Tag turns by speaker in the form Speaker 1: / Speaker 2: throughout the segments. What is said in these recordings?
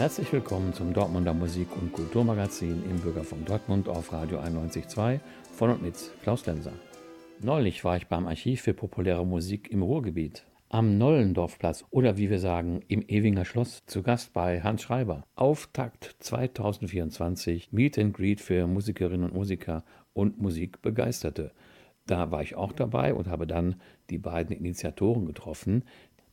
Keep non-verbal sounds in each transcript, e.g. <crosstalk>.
Speaker 1: Herzlich willkommen zum Dortmunder Musik- und Kulturmagazin im Bürgerfunk Dortmund auf Radio 91.2 von und mit Klaus Lenser. Neulich war ich beim Archiv für populäre Musik im Ruhrgebiet am Nollendorfplatz oder wie wir sagen im Ewinger Schloss zu Gast bei Hans Schreiber. Auftakt 2024 Meet and Greet für Musikerinnen und Musiker und Musikbegeisterte. Da war ich auch dabei und habe dann die beiden Initiatoren getroffen,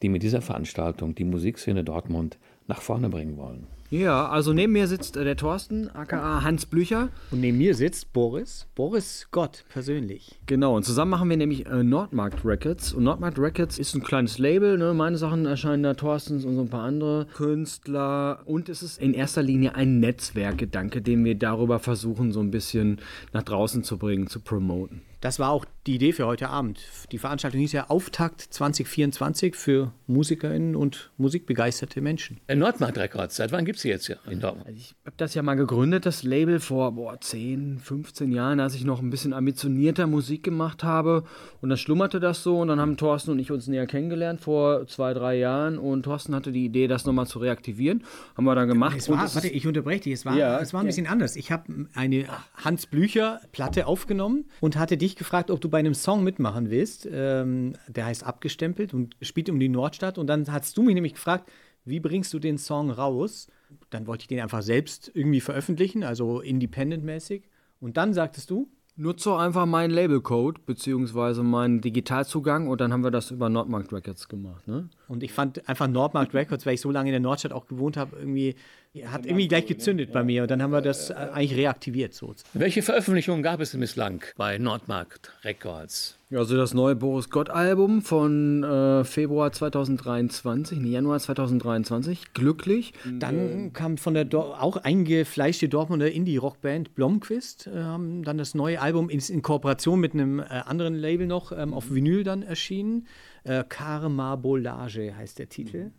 Speaker 1: die mit dieser Veranstaltung die Musikszene Dortmund nach vorne bringen wollen.
Speaker 2: Ja, also neben mir sitzt äh, der Thorsten, aka Hans Blücher.
Speaker 3: Und neben mir sitzt Boris, Boris Gott persönlich.
Speaker 2: Genau, und zusammen machen wir nämlich äh, Nordmarkt Records. Und Nordmarkt Records ist ein kleines Label, ne? meine Sachen erscheinen da, Thorstens und so ein paar andere Künstler. Und es ist in erster Linie ein Netzwerkgedanke, den wir darüber versuchen, so ein bisschen nach draußen zu bringen, zu promoten.
Speaker 3: Das war auch die Idee für heute Abend. Die Veranstaltung hieß ja Auftakt 2024 für MusikerInnen und musikbegeisterte Menschen.
Speaker 1: Nordmarkt Records, seit wann gibt es sie jetzt hier in Dortmund?
Speaker 2: Also ich habe das ja mal gegründet, das Label, vor boah, 10, 15 Jahren, als ich noch ein bisschen ambitionierter Musik gemacht habe. Und dann schlummerte das so und dann haben Thorsten und ich uns näher kennengelernt vor zwei, drei Jahren. Und Thorsten hatte die Idee, das nochmal zu reaktivieren. Haben wir dann gemacht.
Speaker 3: Es war, warte, ich unterbreche dich. Es war, ja, es war ein bisschen anders. Ich habe eine Hans Blücher Platte aufgenommen und hatte dich gefragt, ob du bei einem Song mitmachen willst. Ähm, der heißt Abgestempelt und spielt um die Nordstadt. Und dann hast du mich nämlich gefragt, wie bringst du den Song raus? Dann wollte ich den einfach selbst irgendwie veröffentlichen, also independent-mäßig. Und dann sagtest du?
Speaker 2: Nutze einfach meinen Labelcode beziehungsweise meinen Digitalzugang und dann haben wir das über Nordmarkt Records gemacht. Ne?
Speaker 3: Und ich fand einfach Nordmarkt Records, weil ich so lange in der Nordstadt auch gewohnt habe, irgendwie hat irgendwie gleich gezündet bei mir und dann haben wir das eigentlich reaktiviert. So.
Speaker 1: Welche Veröffentlichungen gab es denn bislang bei Nordmarkt Records?
Speaker 2: Also das neue Boris Gott Album von äh, Februar 2023, nee, Januar 2023, glücklich.
Speaker 3: Dann kam von der Do auch eingefleischte Dortmunder Indie-Rockband Blomqvist, äh, haben dann das neue Album in, in Kooperation mit einem äh, anderen Label noch ähm, auf Vinyl dann erschienen. Äh, Karmabolage heißt der Titel. Mhm.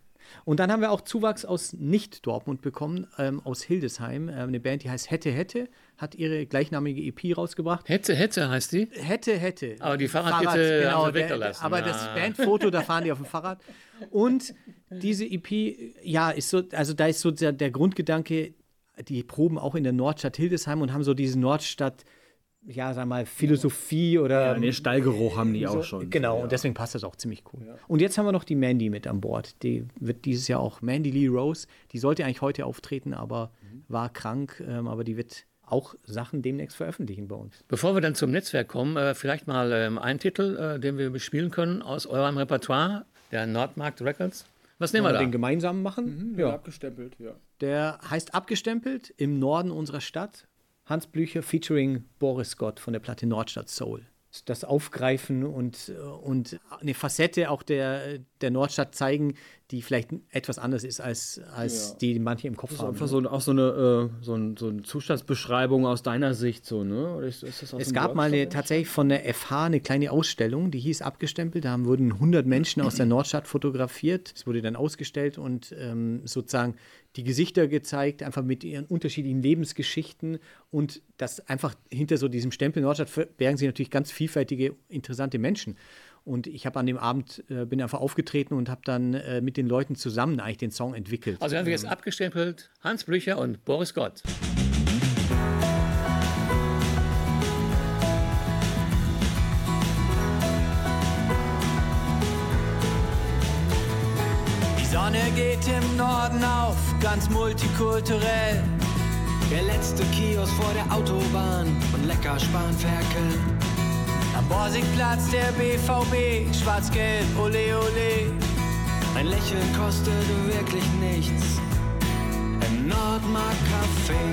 Speaker 3: Und dann haben wir auch Zuwachs aus Nicht-Dortmund bekommen, ähm, aus Hildesheim. Ähm, eine Band, die heißt Hätte Hätte, hat ihre gleichnamige EP rausgebracht.
Speaker 1: Hätte Hätte heißt die?
Speaker 3: Hätte Hätte.
Speaker 1: Aber die Fahrradkette Fahrrad, genau, weggelassen.
Speaker 3: Aber ah. das Bandfoto, da fahren die auf dem <laughs> Fahrrad. Und diese EP, ja, ist so, also da ist so der, der Grundgedanke, die proben auch in der Nordstadt Hildesheim und haben so diese Nordstadt- ja, sag mal, Philosophie oder. Ja,
Speaker 2: den Stallgeruch haben die so, auch schon.
Speaker 3: Genau, ja. und deswegen passt das auch ziemlich cool. Ja. Und jetzt haben wir noch die Mandy mit an Bord. Die wird dieses Jahr auch Mandy Lee Rose. Die sollte eigentlich heute auftreten, aber mhm. war krank. Ähm, aber die wird auch Sachen demnächst veröffentlichen bei uns.
Speaker 1: Bevor wir dann zum Netzwerk kommen, äh, vielleicht mal ähm, einen Titel, äh, den wir bespielen können aus eurem Repertoire, der Nordmarkt Records. Was nehmen wir da?
Speaker 3: Den gemeinsam machen?
Speaker 2: Mhm, ja. Abgestempelt, ja.
Speaker 3: Der heißt Abgestempelt im Norden unserer Stadt Hans Blücher featuring Boris Gott von der Platte Nordstadt Soul. Das Aufgreifen und, und eine Facette auch der, der Nordstadt zeigen, die vielleicht etwas anders ist, als, als ja. die manche im Kopf
Speaker 2: das
Speaker 3: haben.
Speaker 2: Einfach so, auch so eine, äh, so, ein, so eine Zustandsbeschreibung aus deiner Sicht, so, ne?
Speaker 3: Oder ist, ist es gab mal eine, tatsächlich von der FH eine kleine Ausstellung, die hieß Abgestempelt. Da wurden 100 Menschen aus der Nordstadt fotografiert. Es wurde dann ausgestellt und ähm, sozusagen die Gesichter gezeigt, einfach mit ihren unterschiedlichen Lebensgeschichten und das einfach hinter so diesem Stempel Nordstadt verbergen sich natürlich ganz vielfältige, interessante Menschen. Und ich habe an dem Abend, äh, bin einfach aufgetreten und habe dann äh, mit den Leuten zusammen eigentlich den Song entwickelt.
Speaker 1: Also haben wir jetzt ähm, abgestempelt Hans Blücher und Boris Gott.
Speaker 4: Geht im Norden auf, ganz multikulturell. Der letzte Kiosk vor der Autobahn und lecker Spanferkel. Am Borsigplatz der BVB, schwarz-gelb, ole ole. Ein Lächeln kostet wirklich nichts im Nordmark Café.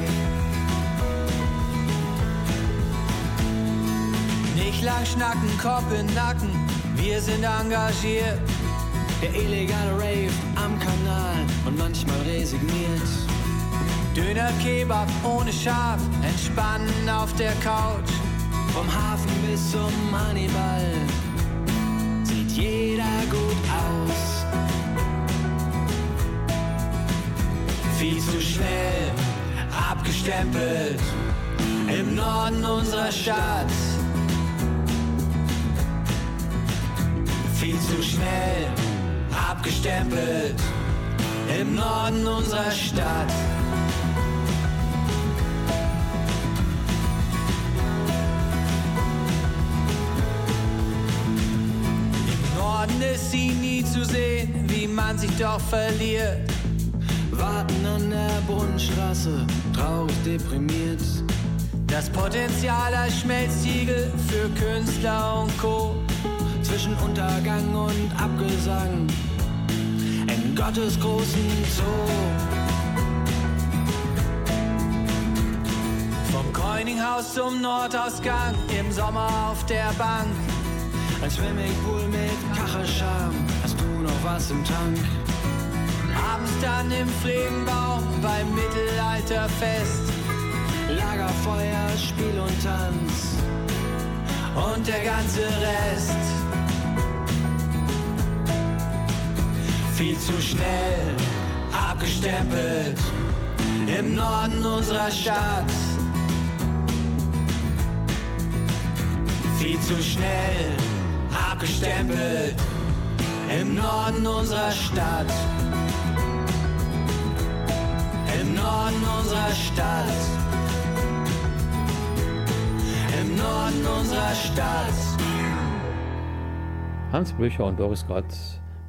Speaker 4: Nicht lang schnacken, Kopf in Nacken, wir sind engagiert. Der illegale Rave am Kanal und manchmal resigniert. Döner Kebab ohne Schaf, entspannen auf der Couch. Vom Hafen bis zum Hannibal sieht jeder gut aus. Viel zu schnell abgestempelt im Norden unserer Stadt. Viel zu schnell abgestempelt im Norden unserer Stadt. Im Norden ist sie nie zu sehen, wie man sich doch verliert. Warten an der Brunnenstraße, traurig deprimiert. Das Potenzial als Schmelztiegel für Künstler und Co. Zwischen Untergang und Abgesang Gottes großen Zoo. Vom Coininghaus zum Nordausgang, im Sommer auf der Bank. Ein Swimmingpool mit Kachelscham, hast du noch was im Tank? Abends dann im Pflegenbaum beim Mittelalterfest. Lagerfeuer, Spiel und Tanz und der ganze Rest. Viel zu schnell abgestempelt im Norden unserer Stadt. Viel zu schnell abgestempelt im Norden unserer Stadt. Im Norden unserer Stadt. Im Norden unserer Stadt.
Speaker 1: Hans Blücher und Doris Gott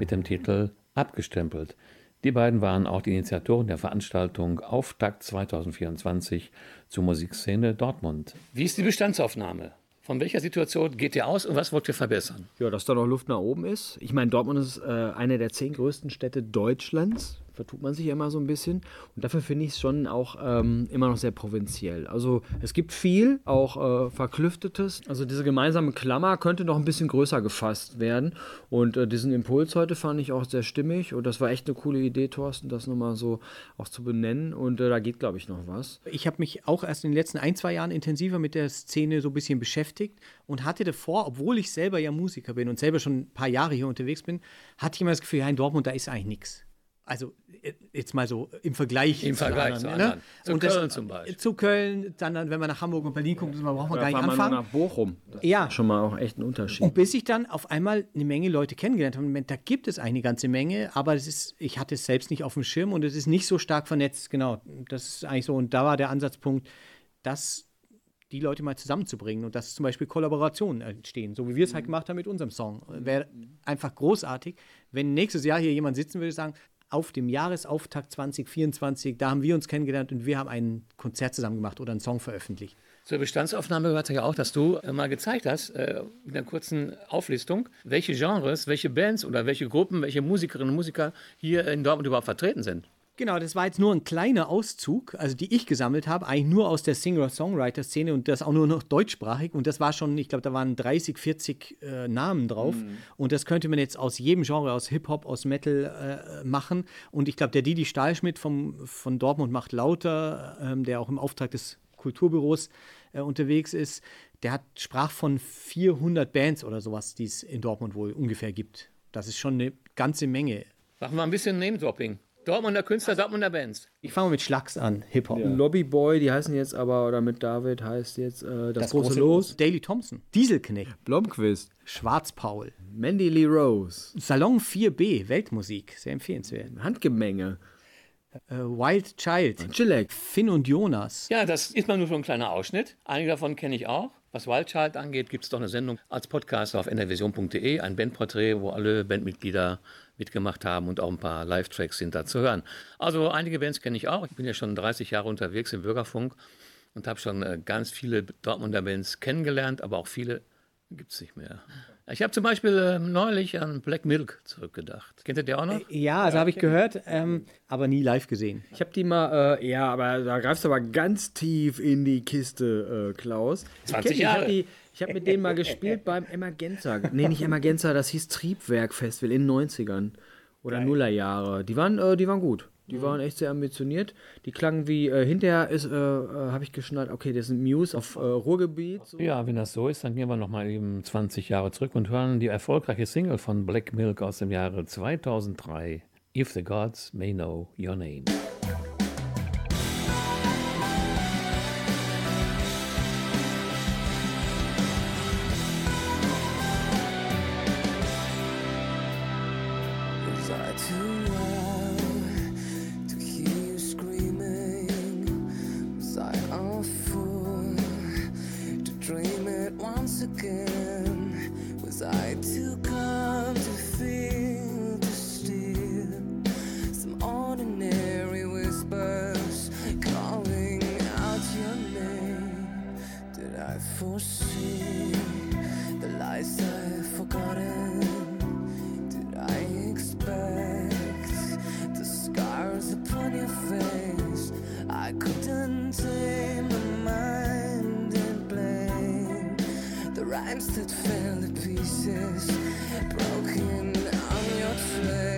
Speaker 1: mit dem Titel Abgestempelt. Die beiden waren auch die Initiatoren der Veranstaltung Auftakt 2024 zur Musikszene Dortmund. Wie ist die Bestandsaufnahme? Von welcher Situation geht ihr aus und was wollt ihr verbessern?
Speaker 2: Ja, dass da noch Luft nach oben ist. Ich meine, Dortmund ist äh, eine der zehn größten Städte Deutschlands. Vertut man sich ja immer so ein bisschen. Und dafür finde ich es schon auch ähm, immer noch sehr provinziell. Also es gibt viel, auch äh, Verklüftetes. Also diese gemeinsame Klammer könnte noch ein bisschen größer gefasst werden. Und äh, diesen Impuls heute fand ich auch sehr stimmig. Und das war echt eine coole Idee, Thorsten, das nochmal so auch zu benennen. Und äh, da geht, glaube ich, noch was.
Speaker 3: Ich habe mich auch erst in den letzten ein, zwei Jahren intensiver mit der Szene so ein bisschen beschäftigt und hatte davor, obwohl ich selber ja Musiker bin und selber schon ein paar Jahre hier unterwegs bin, hatte ich immer das Gefühl, ja, in Dortmund, da ist eigentlich nichts. Also äh, jetzt mal so im Vergleich.
Speaker 1: Im Vergleich zu anderen. Zu
Speaker 3: Und
Speaker 1: Köln
Speaker 3: das,
Speaker 1: zum Beispiel.
Speaker 3: Zu Köln, dann, dann, wenn man nach Hamburg und Berlin kommt, man braucht man gar nicht anfangen.
Speaker 2: nach Bochum. Das
Speaker 3: Ja.
Speaker 2: ist schon mal auch echt ein Unterschied.
Speaker 3: Und bis ich dann auf einmal eine Menge Leute kennengelernt habe, da gibt es eine ganze Menge, aber das ist, ich hatte es selbst nicht auf dem Schirm und es ist nicht so stark vernetzt. Genau, das ist eigentlich so. Und da war der Ansatzpunkt, dass die Leute mal zusammenzubringen und dass zum Beispiel Kollaborationen entstehen, so wie wir es halt gemacht haben mit unserem Song. Wäre einfach großartig, wenn nächstes Jahr hier jemand sitzen würde und sagen, auf dem Jahresauftakt 2024, da haben wir uns kennengelernt und wir haben ein Konzert zusammen gemacht oder einen Song veröffentlicht.
Speaker 1: Zur Bestandsaufnahme gehört ja auch, dass du äh, mal gezeigt hast, äh, in einer kurzen Auflistung, welche Genres, welche Bands oder welche Gruppen, welche Musikerinnen und Musiker hier in Dortmund überhaupt vertreten sind.
Speaker 3: Genau, das war jetzt nur ein kleiner Auszug, also die ich gesammelt habe, eigentlich nur aus der Singer-Songwriter-Szene und das auch nur noch deutschsprachig. Und das war schon, ich glaube, da waren 30, 40 äh, Namen drauf. Und das könnte man jetzt aus jedem Genre, aus Hip-Hop, aus Metal äh, machen. Und ich glaube, der Didi Stahlschmidt vom, von Dortmund macht lauter, ähm, der auch im Auftrag des Kulturbüros äh, unterwegs ist, der hat, sprach von 400 Bands oder sowas, die es in Dortmund wohl ungefähr gibt. Das ist schon eine ganze Menge.
Speaker 1: Machen wir ein bisschen Name-Dropping. Dortmunder Künstler, Dortmunder Bands.
Speaker 3: Ich fange mal mit Schlags an, Hip-Hop.
Speaker 2: Lobbyboy, die heißen jetzt aber, oder mit David heißt jetzt äh, das, große, Los.
Speaker 3: Daily Thompson. Dieselknecht.
Speaker 2: Blomqvist.
Speaker 3: Schwarzpaul.
Speaker 2: Mandy Lee Rose.
Speaker 3: Salon 4B, Weltmusik. Sehr empfehlenswert.
Speaker 2: Handgemenge.
Speaker 3: Äh, Wild Child.
Speaker 2: Chillax.
Speaker 3: Finn und Jonas.
Speaker 1: Ja, das ist mal nur schon ein kleiner Ausschnitt. Einige davon kenne ich auch. Was Wildchild angeht, gibt es doch eine Sendung als Podcast auf nrvision.de, ein Bandporträt, wo alle Bandmitglieder mitgemacht haben und auch ein paar Live-Tracks sind da zu hören. Also einige Bands kenne ich auch. Ich bin ja schon 30 Jahre unterwegs im Bürgerfunk und habe schon äh, ganz viele Dortmunder Bands kennengelernt, aber auch viele gibt es nicht mehr. Ich habe zum Beispiel äh, neulich an Black Milk zurückgedacht. Kennt ihr die auch noch?
Speaker 3: Ja, also habe ich gehört, ähm, aber nie live gesehen.
Speaker 2: Ich habe die mal, äh, ja, aber da greifst du aber ganz tief in die Kiste, äh, Klaus.
Speaker 1: 20
Speaker 2: ich kenn
Speaker 1: Jahre.
Speaker 2: Ich habe hab mit denen mal gespielt beim Emergenza. Nee, nicht Emergenza, das hieß Triebwerk Festival in den 90ern oder Nullerjahre. Die waren, äh, die waren gut. Die waren echt sehr ambitioniert. Die klangen wie, äh, hinterher ist, äh, äh, habe ich geschnallt, okay, das sind Muse auf äh, Ruhrgebiet. So.
Speaker 1: Ja, wenn das so ist, dann gehen wir noch mal eben 20 Jahre zurück und hören die erfolgreiche Single von Black Milk aus dem Jahre 2003. If the Gods May Know Your Name.
Speaker 4: That fell to pieces, broken on your tray.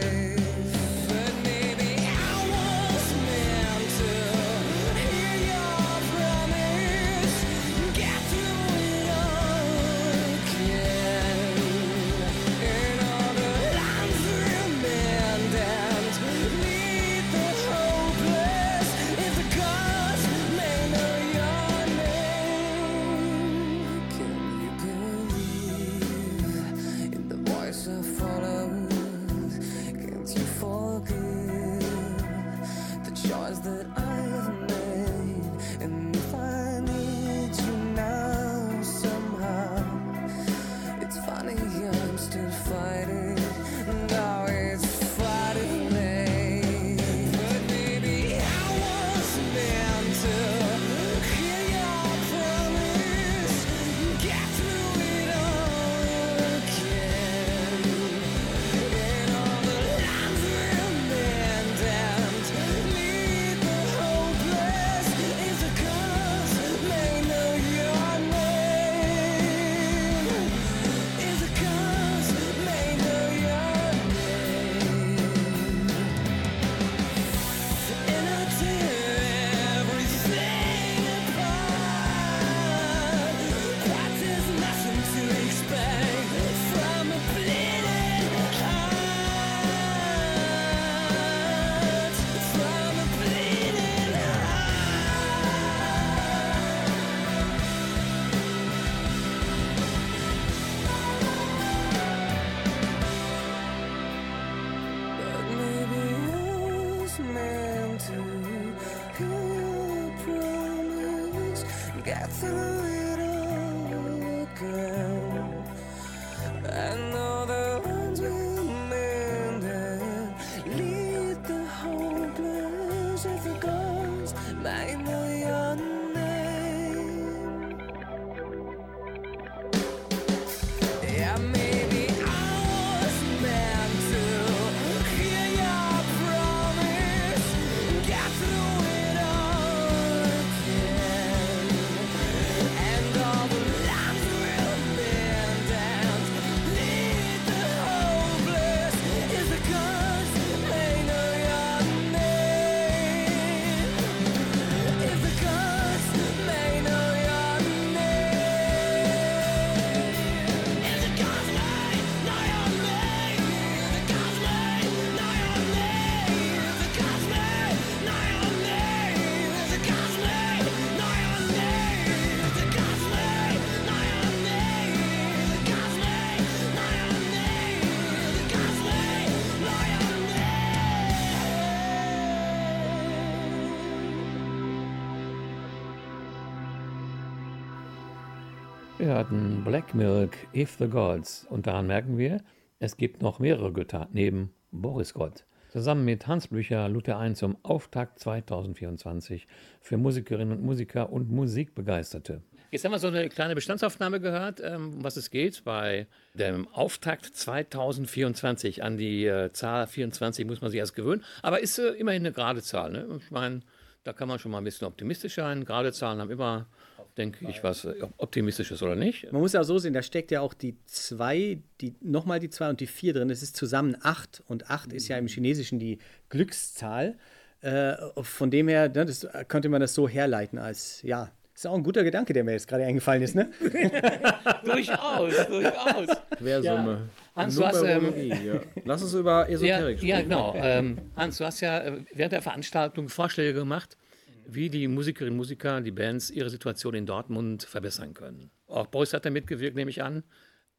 Speaker 1: Hatten Black Milk, If the Gods. Und daran merken wir, es gibt noch mehrere Götter neben Boris Gott. Zusammen mit Hans Blücher lud er ein zum Auftakt 2024 für Musikerinnen und Musiker und Musikbegeisterte. Jetzt haben wir so eine kleine Bestandsaufnahme gehört, ähm, um was es geht bei dem Auftakt 2024. An die äh, Zahl 24 muss man sich erst gewöhnen, aber ist äh, immerhin eine gerade Zahl. Ne? Ich meine, da kann man schon mal ein bisschen optimistisch sein. Gerade Zahlen haben immer, denke ich, was äh, Optimistisches oder nicht.
Speaker 3: Man muss ja auch so sehen, da steckt ja auch die 2, die, nochmal die 2 und die 4 drin. Es ist zusammen 8 und 8 ist ja im Chinesischen die Glückszahl. Äh, von dem her, ne, das, könnte man das so herleiten als, ja, ist auch ein guter Gedanke, der mir jetzt gerade eingefallen ist, ne? <laughs>
Speaker 1: durchaus, durchaus.
Speaker 5: Quersumme.
Speaker 1: Hans, du hast, ähm,
Speaker 5: ja. Lass uns über
Speaker 1: Ja,
Speaker 5: Esoterik
Speaker 1: ja
Speaker 5: sprechen.
Speaker 1: genau. Ähm, Hans, du hast ja äh, während der Veranstaltung Vorschläge gemacht, wie die Musikerinnen und Musiker, die Bands ihre Situation in Dortmund verbessern können. Auch Boris hat da mitgewirkt, nehme ich an,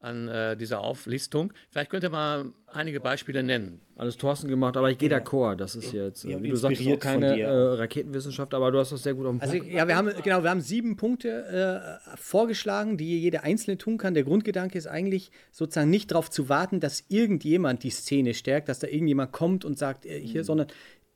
Speaker 1: an äh, dieser Auflistung. Vielleicht könnt ihr mal einige Beispiele nennen.
Speaker 5: Alles Thorsten gemacht, aber ich gehe d'accord. Das ist jetzt, äh,
Speaker 3: Ja,
Speaker 5: wie du sagst, auch keine äh, Raketenwissenschaft, aber du hast das sehr gut auf den
Speaker 3: Also
Speaker 5: Punkt
Speaker 3: ja, wir haben genau, wir haben sieben Punkte äh, vorgeschlagen, die jeder Einzelne tun kann. Der Grundgedanke ist eigentlich sozusagen nicht darauf zu warten, dass irgendjemand die Szene stärkt, dass da irgendjemand kommt und sagt äh, hier, sondern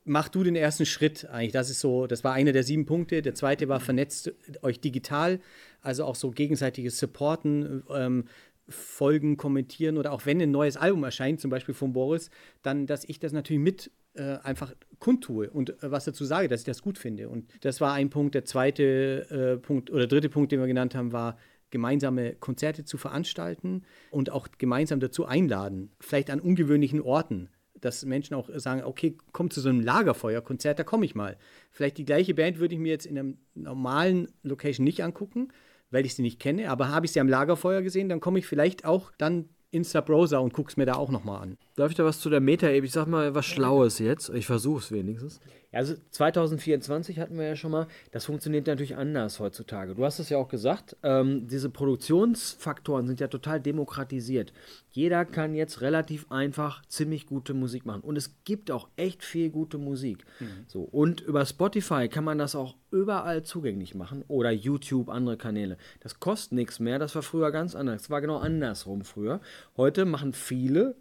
Speaker 3: mach du den ersten Schritt eigentlich. Das ist so, das war einer der sieben Punkte. Der zweite war vernetzt euch digital, also auch so gegenseitiges Supporten. Ähm, Folgen kommentieren oder auch wenn ein neues Album erscheint, zum Beispiel von Boris, dann, dass ich das natürlich mit äh, einfach kundtue und äh, was dazu sage, dass ich das gut finde. Und das war ein Punkt. Der zweite äh, Punkt oder dritte Punkt, den wir genannt haben, war gemeinsame Konzerte zu veranstalten und auch gemeinsam dazu einladen, vielleicht an ungewöhnlichen Orten dass Menschen auch sagen, okay, komm zu so einem Lagerfeuerkonzert, da komme ich mal. Vielleicht die gleiche Band würde ich mir jetzt in einem normalen Location nicht angucken, weil ich sie nicht kenne, aber habe ich sie am Lagerfeuer gesehen, dann komme ich vielleicht auch dann ins Browser und gucke es mir da auch nochmal an.
Speaker 2: Darf ich da was zu der Meta-App? Ich sag mal was Schlaues jetzt. Ich versuche es Also 2024 hatten wir ja schon mal. Das funktioniert natürlich anders heutzutage. Du hast es ja auch gesagt. Ähm, diese Produktionsfaktoren sind ja total demokratisiert. Jeder kann jetzt relativ einfach ziemlich gute Musik machen. Und es gibt auch echt viel gute Musik. Mhm. So, und über Spotify kann man das auch überall zugänglich machen. Oder YouTube, andere Kanäle. Das kostet nichts mehr. Das war früher ganz anders. Das war genau andersrum früher. Heute machen viele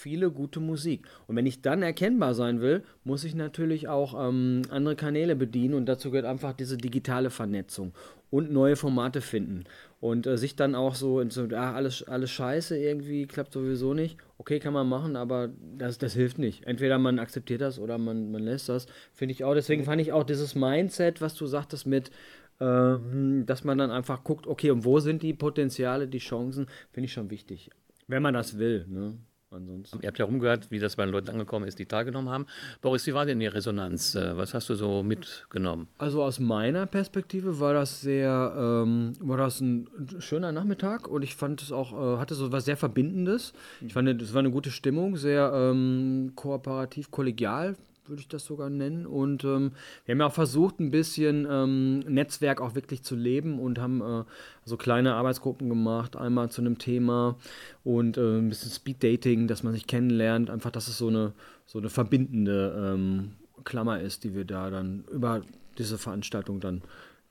Speaker 2: viele gute Musik. Und wenn ich dann erkennbar sein will, muss ich natürlich auch ähm, andere Kanäle bedienen und dazu gehört einfach diese digitale Vernetzung und neue Formate finden. Und äh, sich dann auch so, so ah, alles, alles scheiße irgendwie, klappt sowieso nicht. Okay, kann man machen, aber das, das hilft nicht. Entweder man akzeptiert das oder man, man lässt das. Finde ich auch. Deswegen fand ich auch dieses Mindset, was du sagtest mit, äh, dass man dann einfach guckt, okay, und wo sind die Potenziale, die Chancen, finde ich schon wichtig. Wenn man das will. Ne?
Speaker 1: Ansonsten. Ihr habt ja rumgehört, wie das bei den Leuten angekommen ist, die teilgenommen haben. Boris, wie war denn die Resonanz? Äh, was hast du so mitgenommen?
Speaker 2: Also aus meiner Perspektive war das sehr, ähm, war das ein schöner Nachmittag und ich fand es auch, äh, hatte so was sehr Verbindendes. Ich fand, es war eine gute Stimmung, sehr ähm, kooperativ, kollegial würde ich das sogar nennen. Und ähm, wir haben ja auch versucht, ein bisschen ähm, Netzwerk auch wirklich zu leben und haben äh, so kleine Arbeitsgruppen gemacht, einmal zu einem Thema und äh, ein bisschen Speed Dating, dass man sich kennenlernt. Einfach, dass es so eine, so eine verbindende ähm, Klammer ist, die wir da dann über diese Veranstaltung dann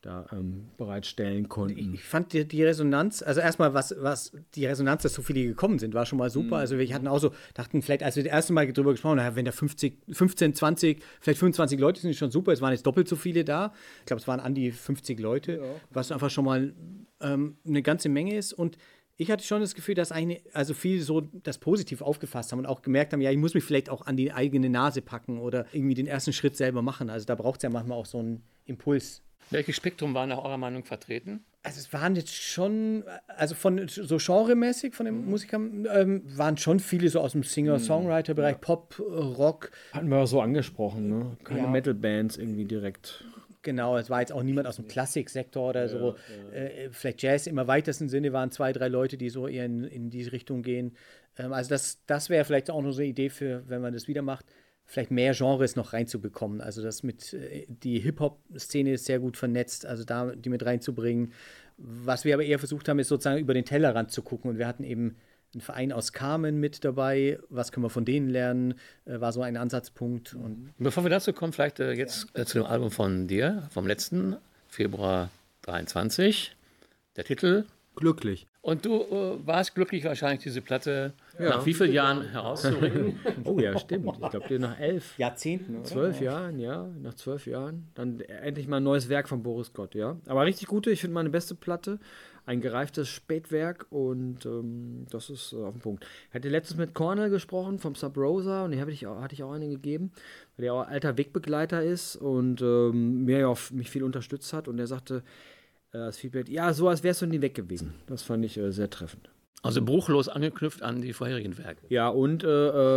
Speaker 2: da ähm, bereitstellen konnten.
Speaker 3: Ich fand die, die, Resonanz, also erstmal, was, was die Resonanz, dass so viele gekommen sind, war schon mal super. Mhm. Also wir hatten auch so, dachten vielleicht, als wir das erste Mal darüber gesprochen haben, wenn da 50, 15, 20, vielleicht 25 Leute sind, ist schon super. Es waren jetzt doppelt so viele da. Ich glaube, es waren an die 50 Leute, ja. was einfach schon mal ähm, eine ganze Menge ist. Und ich hatte schon das Gefühl, dass eine, also viele so das positiv aufgefasst haben und auch gemerkt haben, ja, ich muss mich vielleicht auch an die eigene Nase packen oder irgendwie den ersten Schritt selber machen. Also da braucht es ja manchmal auch so einen Impuls.
Speaker 1: Welches Spektrum war nach eurer Meinung vertreten?
Speaker 3: Also es waren jetzt schon, also von so genremäßig von den mhm. Musikern, ähm, waren schon viele so aus dem Singer-Songwriter-Bereich, ja. Pop, Rock.
Speaker 2: Hatten wir ja so angesprochen, ne? Keine ja. Metal-Bands irgendwie direkt.
Speaker 3: Genau, es war jetzt auch niemand aus dem Klassiksektor oder so. Ja, äh, vielleicht Jazz im weitesten Sinne waren zwei, drei Leute, die so eher in, in diese Richtung gehen. Ähm, also das, das wäre vielleicht auch noch so eine Idee für, wenn man das wieder macht vielleicht mehr Genres noch reinzubekommen. Also das mit äh, die Hip-Hop-Szene ist sehr gut vernetzt, also da die mit reinzubringen. Was wir aber eher versucht haben, ist sozusagen über den Tellerrand zu gucken. Und wir hatten eben einen Verein aus Carmen mit dabei. Was können wir von denen lernen? Äh, war so ein Ansatzpunkt. Und
Speaker 1: Bevor wir dazu kommen, vielleicht äh, jetzt äh, zu dem Album von dir, vom letzten Februar 23. Der Titel
Speaker 2: Glücklich.
Speaker 1: Und du äh, warst glücklich, wahrscheinlich diese Platte ja. nach wie vielen Jahren herauszubringen? <laughs>
Speaker 2: oh ja, stimmt. Ich glaube, nach elf
Speaker 3: Jahrzehnten, oder?
Speaker 2: Zwölf Jahren, ja. Nach zwölf Jahren. Dann endlich mal ein neues Werk von Boris Gott, ja. Aber richtig gute, ich finde meine beste Platte. Ein gereiftes Spätwerk und ähm, das ist äh, auf dem Punkt. Ich hatte letztens mit Cornell gesprochen vom Sub Rosa und die ich auch, hatte ich auch einen gegeben, weil der auch alter Wegbegleiter ist und ähm, mir ja auch mich viel unterstützt hat und der sagte, äh, das Feedback, ja, so als wärst du nie weg gewesen. Das fand ich äh, sehr treffend.
Speaker 1: Also bruchlos angeknüpft an die vorherigen Werke.
Speaker 2: Ja, und äh,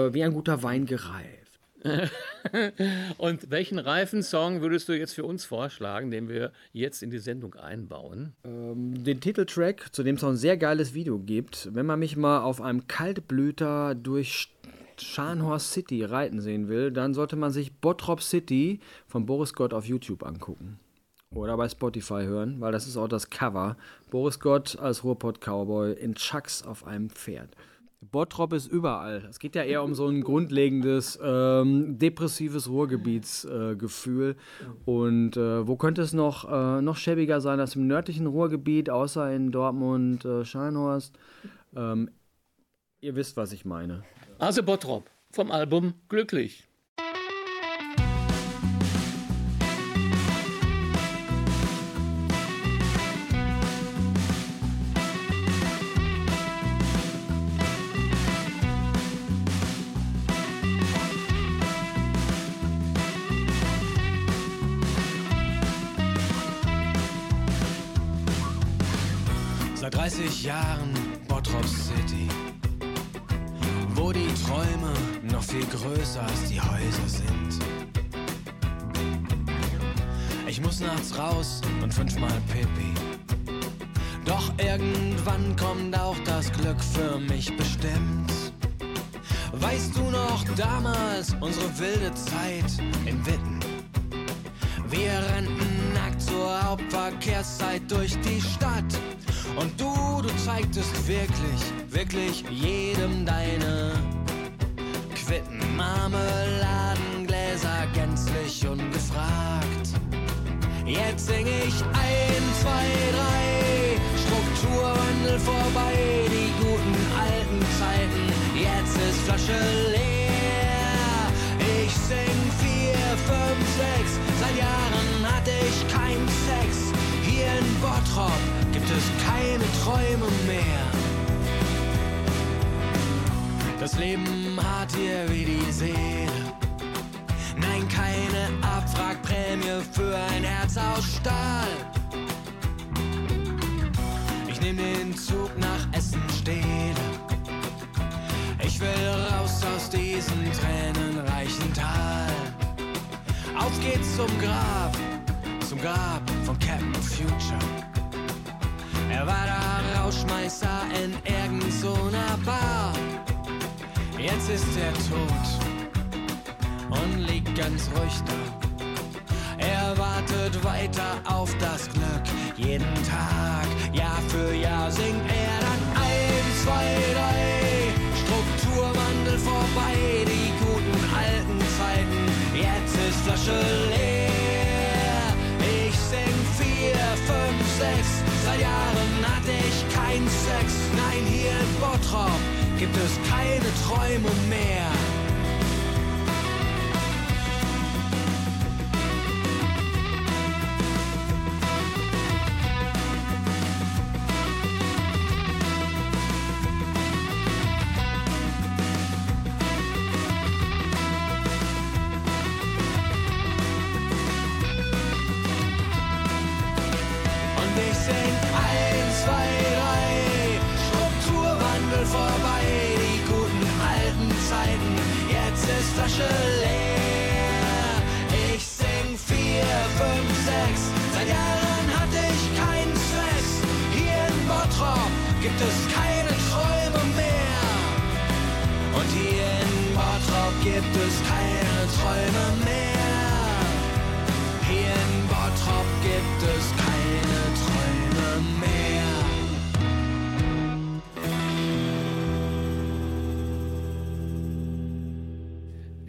Speaker 2: äh wie ein guter Wein gereift. <laughs>
Speaker 1: und welchen reifen Song würdest du jetzt für uns vorschlagen, den wir jetzt in die Sendung einbauen?
Speaker 2: Ähm, den Titeltrack, zu dem es auch ein sehr geiles Video gibt. Wenn man mich mal auf einem Kaltblüter durch Scharnhorst City reiten sehen will, dann sollte man sich Bottrop City von Boris Gott auf YouTube angucken. Oder bei Spotify hören, weil das ist auch das Cover. Boris Gott als Ruhrpott-Cowboy in Chucks auf einem Pferd. Bottrop ist überall. Es geht ja eher um so ein grundlegendes ähm, depressives Ruhrgebietsgefühl. Äh, Und äh, wo könnte es noch, äh, noch schäbiger sein als im nördlichen Ruhrgebiet, außer in Dortmund, äh, Scheinhorst? Ähm, ihr wisst, was ich meine.
Speaker 1: Also Bottrop vom Album Glücklich.
Speaker 2: Unsere wilde Zeit in Witten? Wir rannten nackt zur Hauptverkehrszeit durch die Stadt. Und du, du zeigtest wirklich, wirklich jedem deine Quitten, Marmeladengläser gänzlich ungefragt. Jetzt sing ich ein, zwei, drei, Strukturwandel vorbei, die guten alten Zeiten, jetzt ist Flasche leer. Ich sing vier, fünf, sechs, seit Jahren hatte ich keinen Sex. Hier in Bottrop gibt es keine Träume mehr. Das Leben hart hier wie die Seele. Nein, keine Abwrackprämie für ein Herz aus Stahl. Ich nehm den Zug nach will raus aus diesem tränenreichen Tal. Auf geht's zum Grab, zum Grab von Captain Future. Er war der Rauschmeißer in irgend Bar. Jetzt ist er tot und liegt ganz ruhig da. Er wartet weiter auf das Glück jeden Tag. Jahr für Jahr singt er dann ein, zwei, drei. Vorbei, die guten alten Zeiten. Jetzt ist Flasche leer. Ich sing vier, fünf, sechs. Seit Jahren hatte ich keinen Sex. Nein, hier in Bottrop gibt es keine Träume mehr.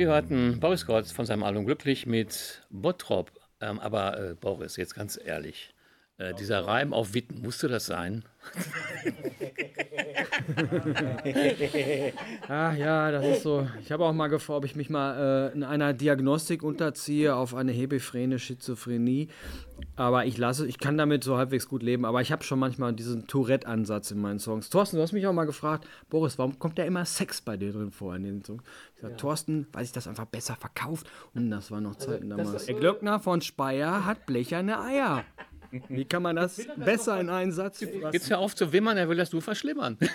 Speaker 1: Wir hörten Boris Gotz von seinem Album Glücklich mit Bottrop. Ähm, aber äh, Boris, jetzt ganz ehrlich, äh, dieser Reim auf Witten, musste das sein? <laughs>
Speaker 6: Ach ja, das ist so. Ich habe auch mal gefragt, ob ich mich mal äh, in einer Diagnostik unterziehe auf eine hebephrene Schizophrenie. Aber ich lasse, ich kann damit so halbwegs gut leben. Aber ich habe schon manchmal diesen Tourette-Ansatz in meinen Songs. Thorsten, du hast mich auch mal gefragt, Boris, warum kommt da immer Sex bei dir drin vor in den Songs? Ich sag, Thorsten, weil sich das einfach besser verkauft. Und das waren noch Zeiten damals. Der Glöckner von Speyer hat blecherne Eier. Wie kann man das besser in einen Satz
Speaker 1: Jetzt hör auf zu wimmern, er will das nur verschlimmern. <laughs>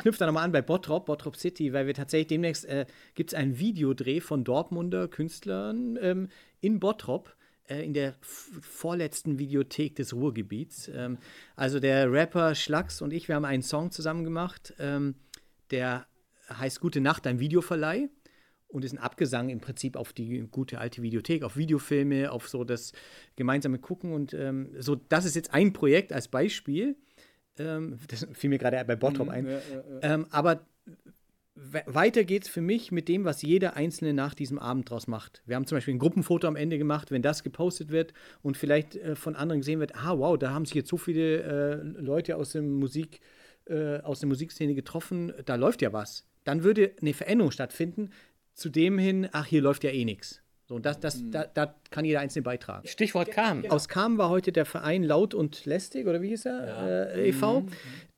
Speaker 3: knüpft da nochmal an bei Bottrop, Bottrop City, weil wir tatsächlich demnächst äh, gibt es einen Videodreh von Dortmunder Künstlern ähm, in Bottrop äh, in der vorletzten Videothek des Ruhrgebiets. Ähm, also der Rapper Schlags und ich, wir haben einen Song zusammen gemacht, ähm, der heißt Gute Nacht, ein Videoverleih und ist ein Abgesang im Prinzip auf die gute alte Videothek, auf Videofilme, auf so das gemeinsame Gucken und ähm, so. Das ist jetzt ein Projekt als Beispiel. Ähm, das fiel mir gerade bei Bottrop ein. Ähm, aber we weiter geht's für mich mit dem, was jeder Einzelne nach diesem Abend draus macht. Wir haben zum Beispiel ein Gruppenfoto am Ende gemacht, wenn das gepostet wird und vielleicht äh, von anderen gesehen wird, ah wow, da haben sich jetzt so viele äh, Leute aus dem Musik, äh, aus der Musikszene getroffen, da läuft ja was. Dann würde eine Veränderung stattfinden, zu dem hin, ach, hier läuft ja eh nichts. So, und das, das, da, da kann jeder Einzelne beitragen.
Speaker 1: Stichwort kam.
Speaker 3: Aus Kam war heute der Verein Laut und Lästig, oder wie hieß er? Äh, e.V.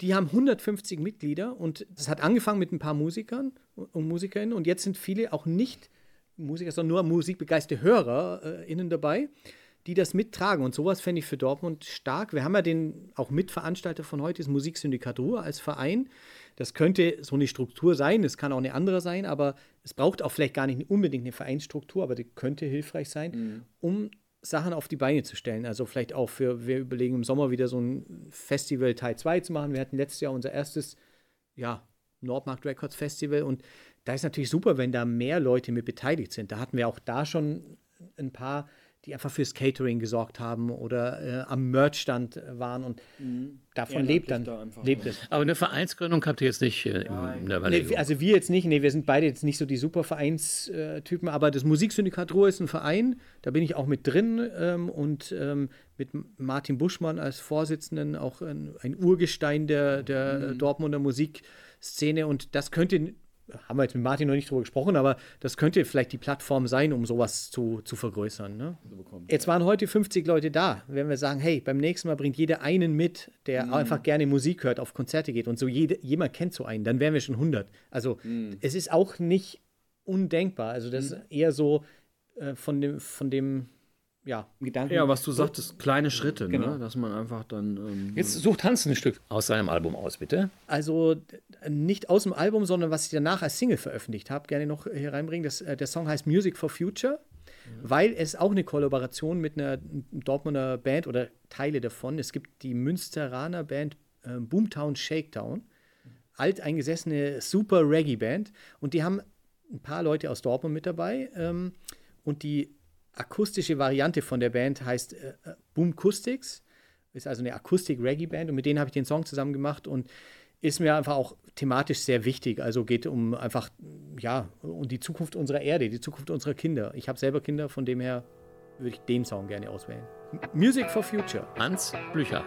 Speaker 3: Die haben 150 Mitglieder und das hat angefangen mit ein paar Musikern und Musikerinnen und jetzt sind viele auch nicht Musiker, sondern nur musikbegeisterte HörerInnen dabei, die das mittragen. Und sowas fände ich für Dortmund stark. Wir haben ja den auch Mitveranstalter von heute, das Musiksyndikat Ruhr als Verein. Das könnte so eine Struktur sein, es kann auch eine andere sein, aber es braucht auch vielleicht gar nicht unbedingt eine Vereinsstruktur, aber die könnte hilfreich sein, um Sachen auf die Beine zu stellen. Also vielleicht auch für, wir überlegen im Sommer wieder so ein Festival Teil 2 zu machen. Wir hatten letztes Jahr unser erstes, ja, Nordmarkt Records Festival und da ist natürlich super, wenn da mehr Leute mit beteiligt sind. Da hatten wir auch da schon ein paar, die einfach fürs Catering gesorgt haben oder äh, am Merchstand waren und davon lebt dann
Speaker 5: da
Speaker 3: lebt es.
Speaker 1: Aber eine Vereinsgründung habt ihr jetzt nicht äh, in der
Speaker 3: Nee,
Speaker 1: Überlegung.
Speaker 3: also wir jetzt nicht, nee, wir sind beide jetzt nicht so die super Vereinstypen, aber das Musiksyndikat Ruhr ist ein Verein, da bin ich auch mit drin ähm, und ähm, mit Martin Buschmann als Vorsitzenden auch ein, ein Urgestein der, der Dortmunder Musikszene. Und das könnte, haben wir jetzt mit Martin noch nicht drüber gesprochen, aber das könnte vielleicht die Plattform sein, um sowas zu, zu vergrößern. Ne? Jetzt waren heute 50 Leute da. Wenn wir sagen, hey, beim nächsten Mal bringt jeder einen mit, der einfach gerne Musik hört, auf Konzerte geht und so jede, jemand kennt so einen, dann wären wir schon 100. Also es ist auch nicht undenkbar. Also das ist eher so äh, von dem, von dem ja, Gedanken.
Speaker 5: Ja, was du sagtest, kleine Schritte,
Speaker 3: Genau.
Speaker 5: ne? dass man einfach dann. Ähm,
Speaker 1: Jetzt sucht Hans ein Stück aus seinem Album aus, bitte.
Speaker 3: Also nicht aus dem Album, sondern was ich danach als Single veröffentlicht habe, gerne noch hier reinbringen. Das, äh, der Song heißt Music for Future, weil es auch eine Kollaboration mit einer Dortmunder Band oder Teile davon. Es gibt die Münsteraner Band äh, Boomtown Shakedown, alteingesessene super Reggae-Band und die haben ein paar Leute aus Dortmund mit dabei ähm, und die akustische Variante von der Band heißt äh, äh, Boomcustics. Ist also eine Akustik-Reggae-Band und mit denen habe ich den Song zusammen gemacht und ist mir einfach auch thematisch sehr wichtig. Also geht um einfach, ja, um die Zukunft unserer Erde, die Zukunft unserer Kinder. Ich habe selber Kinder, von dem her würde ich den Song gerne auswählen. M- Music for Future.
Speaker 1: Hans Blücher.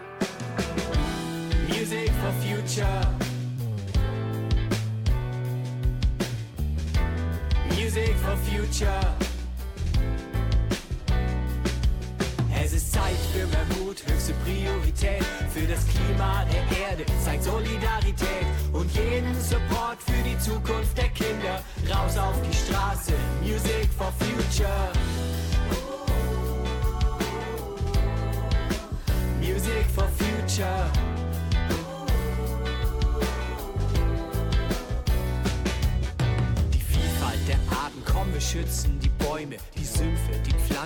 Speaker 4: Music for Future. Music for Future. Zeit für mehr Mut, höchste Priorität für das Klima der Erde. Zeigt Solidarität und jeden Support für die Zukunft der Kinder. Raus auf die Straße, Music for Future. Music for Future. Die Vielfalt der Arten, komm, wir schützen die Bäume,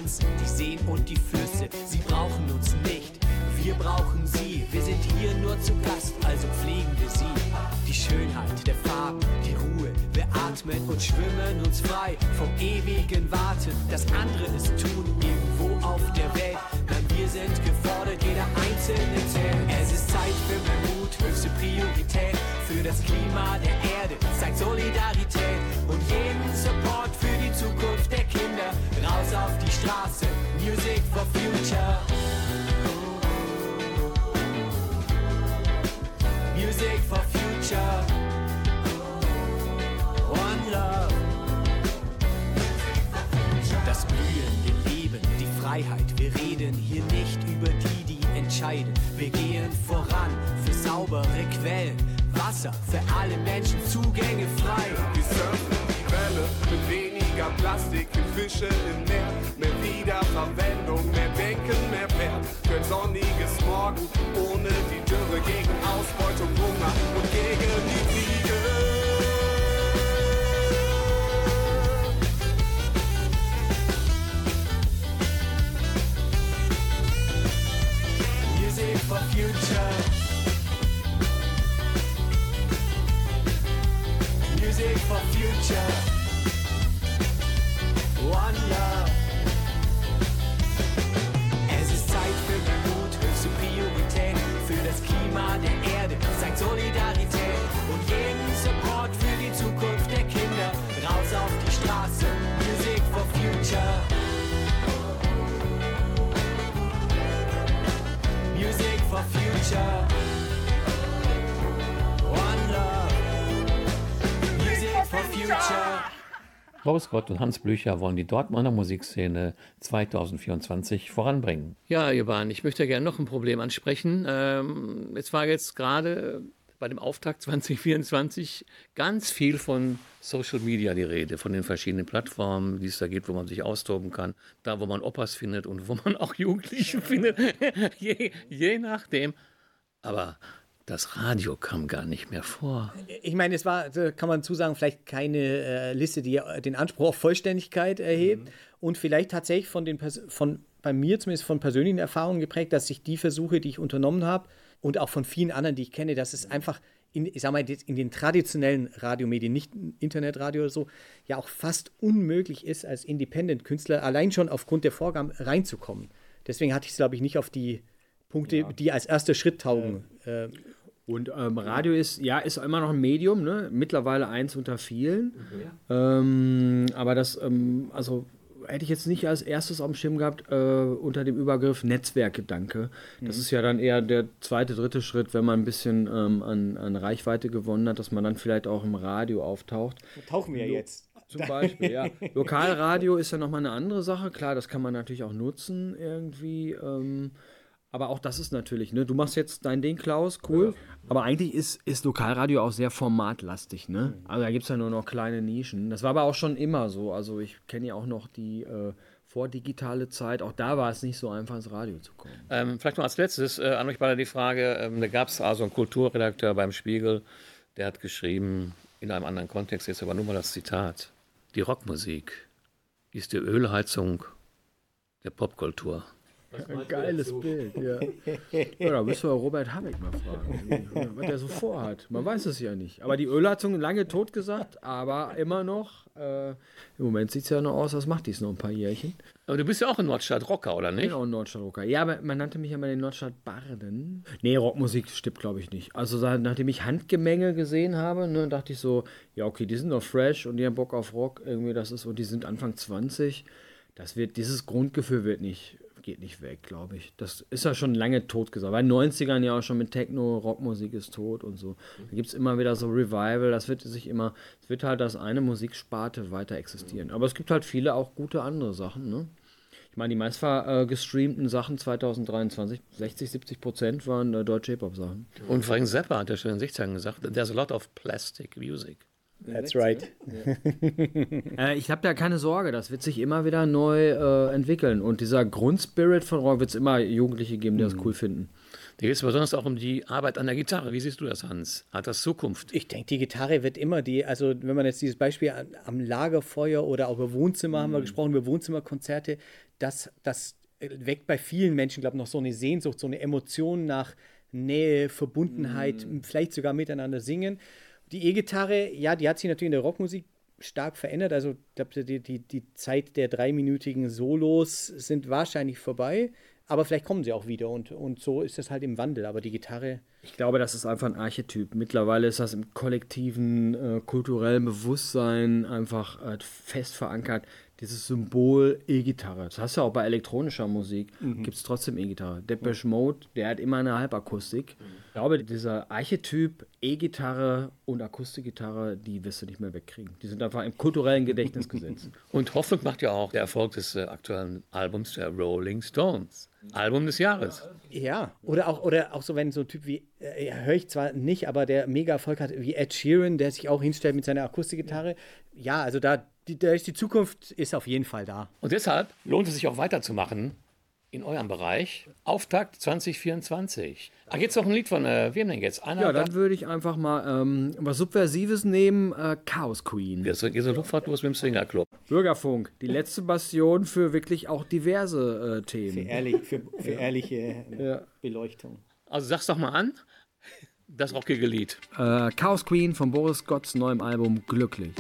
Speaker 4: Pflanzen, die Seen und die Flüsse. Sie brauchen uns nicht, wir brauchen sie. Wir sind hier nur zu Gast, also pflegen wir sie. Die Schönheit der Farben, die Ruhe, wir atmen und schwimmen uns frei vom ewigen Warten. Das andere ist tun, irgendwo auf der Welt. Nein, wir sind gefordert, jeder Einzelne zählt. Es ist Zeit für mehr Mut, höchste Priorität für das Klima der Erde. Zeigt Solidarität und jeden Support für die Zukunft der Kinder. Raus auf die Straße, Music for Future. Music for Future. One Love. Das blühende Leben, die Freiheit. Wir reden hier nicht über die, die entscheiden. Wir gehen voran für saubere Quellen. Wasser für alle Menschen, Zugänge frei.
Speaker 7: Wir surfen die Welle mit weniger Plastik für Fische im Meer. Mehr Wiederverwendung, mehr Denken, mehr Wert. Für ein
Speaker 1: Gott und Hans Blücher wollen die Dortmunder Musikszene 2024 voranbringen. Ja, beiden, ich möchte gerne noch ein Problem ansprechen. Ähm, es war jetzt gerade bei dem Auftakt 2024 ganz viel von Social Media die Rede, von den verschiedenen Plattformen, die es da gibt, wo man sich austoben kann, da wo man Opas findet und wo man auch Jugendliche <laughs> findet, je, je nachdem. Aber das Radio kam gar nicht mehr vor.
Speaker 3: Ich meine, es war, kann man zusagen, vielleicht keine äh, Liste, die äh, den Anspruch auf Vollständigkeit erhebt mhm. und vielleicht tatsächlich von den Pers von bei mir zumindest von persönlichen Erfahrungen geprägt, dass sich die Versuche, die ich unternommen habe und auch von vielen anderen, die ich kenne, dass es einfach in, ich sag mal, in den traditionellen Radiomedien, nicht Internetradio oder so, ja auch fast unmöglich ist, als Independent-Künstler allein schon aufgrund der Vorgaben reinzukommen. Deswegen hatte ich es, glaube ich, nicht auf die Punkte, ja. die als erster Schritt taugen.
Speaker 2: Äh, und ähm, Radio ist, ja, ist immer noch ein Medium, ne? mittlerweile eins unter vielen. Mhm. Ähm, aber das, ähm, also hätte ich jetzt nicht als erstes auf dem Schirm gehabt äh, unter dem Übergriff Netzwerkgedanke. Das mhm. ist ja dann eher der zweite, dritte Schritt, wenn man ein bisschen ähm, an, an Reichweite gewonnen hat, dass man dann vielleicht auch im Radio auftaucht.
Speaker 3: Da tauchen wir ja jetzt.
Speaker 2: Zum Beispiel, ja. <laughs> Lokalradio ist ja nochmal eine andere Sache. Klar, das kann man natürlich auch nutzen irgendwie. Aber auch das ist natürlich, ne? Du machst jetzt dein Ding, Klaus, cool. Ja. Aber eigentlich ist, ist Lokalradio auch sehr formatlastig, ne? Mhm. Also da gibt es ja nur noch kleine Nischen. Das war aber auch schon immer so. Also ich kenne ja auch noch die äh, vordigitale Zeit. Auch da war es nicht so einfach, ins Radio zu kommen.
Speaker 1: Ähm, vielleicht noch als letztes äh, an euch beide die Frage: ähm, Da gab es also einen Kulturredakteur beim Spiegel, der hat geschrieben, in einem anderen Kontext, jetzt aber nur mal das Zitat: Die Rockmusik ist die Ölheizung der Popkultur.
Speaker 2: Ein geiles Bild, ja. <laughs> ja. Da müssen wir Robert Habeck mal fragen, was er so vorhat. Man weiß es ja nicht. Aber die Ölheizung lange tot gesagt, aber immer noch. Äh, Im Moment sieht es ja noch aus, als macht dies noch ein paar Jährchen.
Speaker 1: Aber du bist ja auch ein Nordstadt-Rocker, oder nicht?
Speaker 2: Ich bin auch ein Nordstadt-Rocker. Ja, aber man nannte mich ja mal den Nordstadt-Barden. Nee, Rockmusik stimmt, glaube ich, nicht. Also nachdem ich Handgemenge gesehen habe, ne, dachte ich so, ja, okay, die sind noch fresh und die haben Bock auf Rock. Irgendwie das ist, und die sind Anfang 20. Das wird, dieses Grundgefühl wird nicht geht nicht weg, glaube ich. Das ist ja schon lange tot gesagt. Bei den 90ern ja auch schon mit Techno, Rockmusik ist tot und so. Da gibt es immer wieder so Revival, das wird sich immer, es wird halt als eine Musiksparte weiter existieren. Aber es gibt halt viele auch gute andere Sachen, ne? Ich meine, die meist äh, gestreamten Sachen 2023, 60, 70 Prozent waren äh, deutsche Hip-Hop-Sachen.
Speaker 1: Und Frank Zappa hat ja schon in sich gesagt, there's a lot of plastic music.
Speaker 3: That's right. <laughs>
Speaker 2: äh, ich habe da keine Sorge, das wird sich immer wieder neu äh, entwickeln. Und dieser Grundspirit von Rock wird es immer Jugendliche geben, die mhm. das cool finden.
Speaker 1: Da geht es besonders auch um die Arbeit an der Gitarre. Wie siehst du das, Hans? Hat das Zukunft?
Speaker 3: Ich denke, die Gitarre wird immer die, also wenn man jetzt dieses Beispiel am Lagerfeuer oder auch über Wohnzimmer mhm. haben wir mhm. gesprochen, über Wohnzimmerkonzerte, das, das weckt bei vielen Menschen, glaube ich, noch so eine Sehnsucht, so eine Emotion nach Nähe, Verbundenheit, mhm. vielleicht sogar miteinander singen. Die E-Gitarre, ja, die hat sich natürlich in der Rockmusik stark verändert. Also, ich glaube, die, die, die Zeit der dreiminütigen Solos sind wahrscheinlich vorbei. Aber vielleicht kommen sie auch wieder und, und so ist das halt im Wandel. Aber die Gitarre.
Speaker 2: Ich glaube, das ist einfach ein Archetyp. Mittlerweile ist das im kollektiven äh, kulturellen Bewusstsein einfach äh, fest verankert dieses Symbol E-Gitarre. Das hast du auch bei elektronischer Musik. Mhm. Gibt es trotzdem E-Gitarre. Depeche Mode, der hat immer eine Halbakustik. Mhm. Ich glaube, dieser Archetyp E-Gitarre und Akustikgitarre, die wirst du nicht mehr wegkriegen. Die sind einfach im kulturellen Gedächtnis gesetzt. <laughs>
Speaker 1: und Hoffnung macht ja auch der Erfolg des äh, aktuellen Albums der Rolling Stones. Album des Jahres.
Speaker 3: Ja, oder auch, oder auch so, wenn so ein Typ wie, äh, höre ich zwar nicht, aber der mega Erfolg hat, wie Ed Sheeran, der sich auch hinstellt mit seiner Akustikgitarre. Ja, also da, die, da ist die Zukunft ist auf jeden Fall da.
Speaker 1: Und deshalb lohnt es sich auch weiterzumachen in eurem Bereich. Auftakt 2024. Ach, jetzt noch ein Lied von äh, wem denn jetzt?
Speaker 2: Einer ja, dann würde ich einfach mal ähm, was Subversives nehmen: äh, Chaos Queen.
Speaker 1: Jetzt geht so Luftfahrtlos mit dem Swinger Club.
Speaker 2: Bürgerfunk, die letzte Bastion für wirklich auch diverse äh, Themen.
Speaker 3: Für, ehrlich, für, für ehrliche äh, ja. Beleuchtung.
Speaker 1: Also sag's doch mal an. Das rockige Lied.
Speaker 2: Äh, Chaos Queen von Boris Gotts neuem Album Glücklich.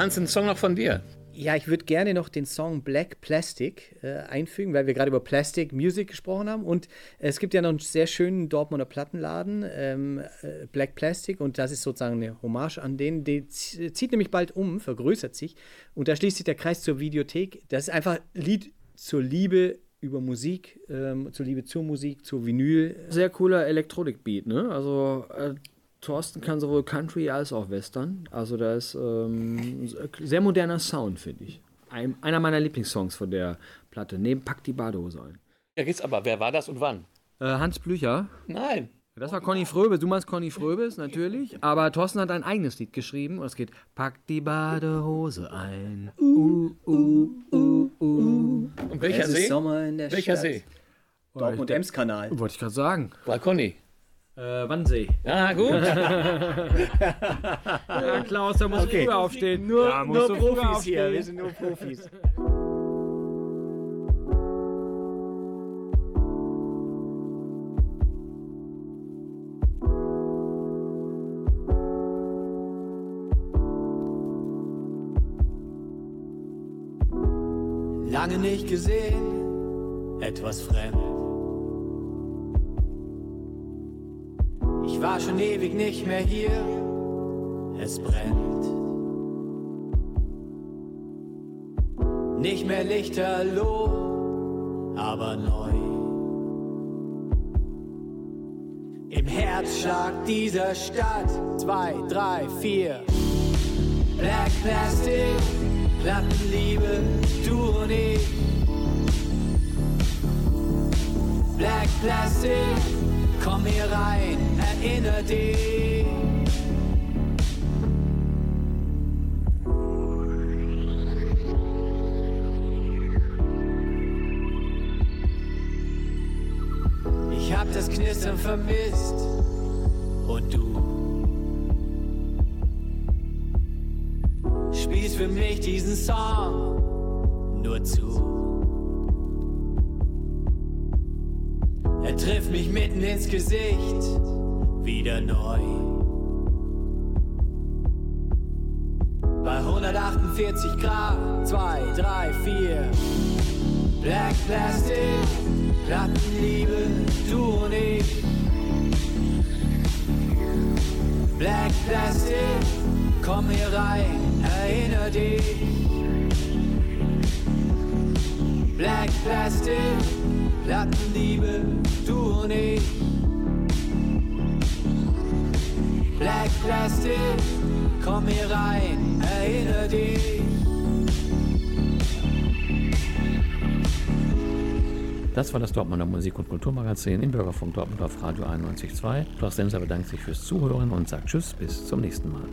Speaker 1: Hans, ein Song noch von dir.
Speaker 8: Ja, ich würde gerne noch den Song Black Plastic äh, einfügen, weil wir gerade über Plastic Music gesprochen haben. Und es gibt ja noch einen sehr schönen Dortmunder Plattenladen, ähm, äh, Black Plastic, und das ist sozusagen eine Hommage an den. Der zieht nämlich bald um, vergrößert sich. Und da schließt sich der Kreis zur Videothek. Das ist einfach Lied zur Liebe über Musik, ähm, zur Liebe zur Musik, zur Vinyl.
Speaker 2: Sehr cooler Elektronik-Beat, ne? Also äh, Thorsten kann sowohl Country als auch Western. Also da ist ähm, sehr moderner Sound, finde ich. Ein, einer meiner Lieblingssongs von der Platte. Neben Pack die Badehose ein.
Speaker 1: Ja, geht's aber. Wer war das und wann?
Speaker 2: Äh, Hans Blücher.
Speaker 1: Nein.
Speaker 2: Das war Conny Fröbes. Du meinst Conny Fröbes, natürlich. Aber Thorsten hat ein eigenes Lied geschrieben und es geht Pack die Badehose ein. Uh, uh, uh, uh.
Speaker 1: Und welcher See?
Speaker 8: Sommer in der
Speaker 1: Welcher See?
Speaker 8: Dortmund-Ems-Kanal.
Speaker 2: Wollte ich gerade sagen.
Speaker 1: War Conny.
Speaker 2: Äh, Wannsee.
Speaker 1: Ja, gut. <laughs>
Speaker 2: Ja, Klaus, da muss okay. früher aufstehen.
Speaker 8: Nur,
Speaker 2: Ja,
Speaker 8: nur
Speaker 2: du früher
Speaker 8: Profis hier, wir sind nur Profis.
Speaker 3: Lange nicht gesehen, etwas fremd. War schon ewig nicht mehr hier, es brennt. Nicht mehr lichterloh, aber neu. Im Herzschlag dieser Stadt, zwei, drei, vier. Black Plastic, Plattenliebe, du und ich. Black Plastic, komm hier rein, erinner dich. Ich hab das Knistern vermisst und du spielst für mich diesen Song nur zu. Er trifft mich mitten ins Gesicht, wieder neu. Bei 148 Grad, 2, 3, 4. Black Plastic, Plattenliebe, du und ich. Black Plastic, komm hier rein, erinner dich. Black Plastic, Plattenliebe, du und ich. Black Plastic, komm hier rein, erinner dich.
Speaker 1: Das war das Dortmunder Musik- und Kulturmagazin im Bürgerfunk Dortmund auf Radio 91.2. Klaus Demser bedankt sich fürs Zuhören und sagt Tschüss, bis zum nächsten Mal.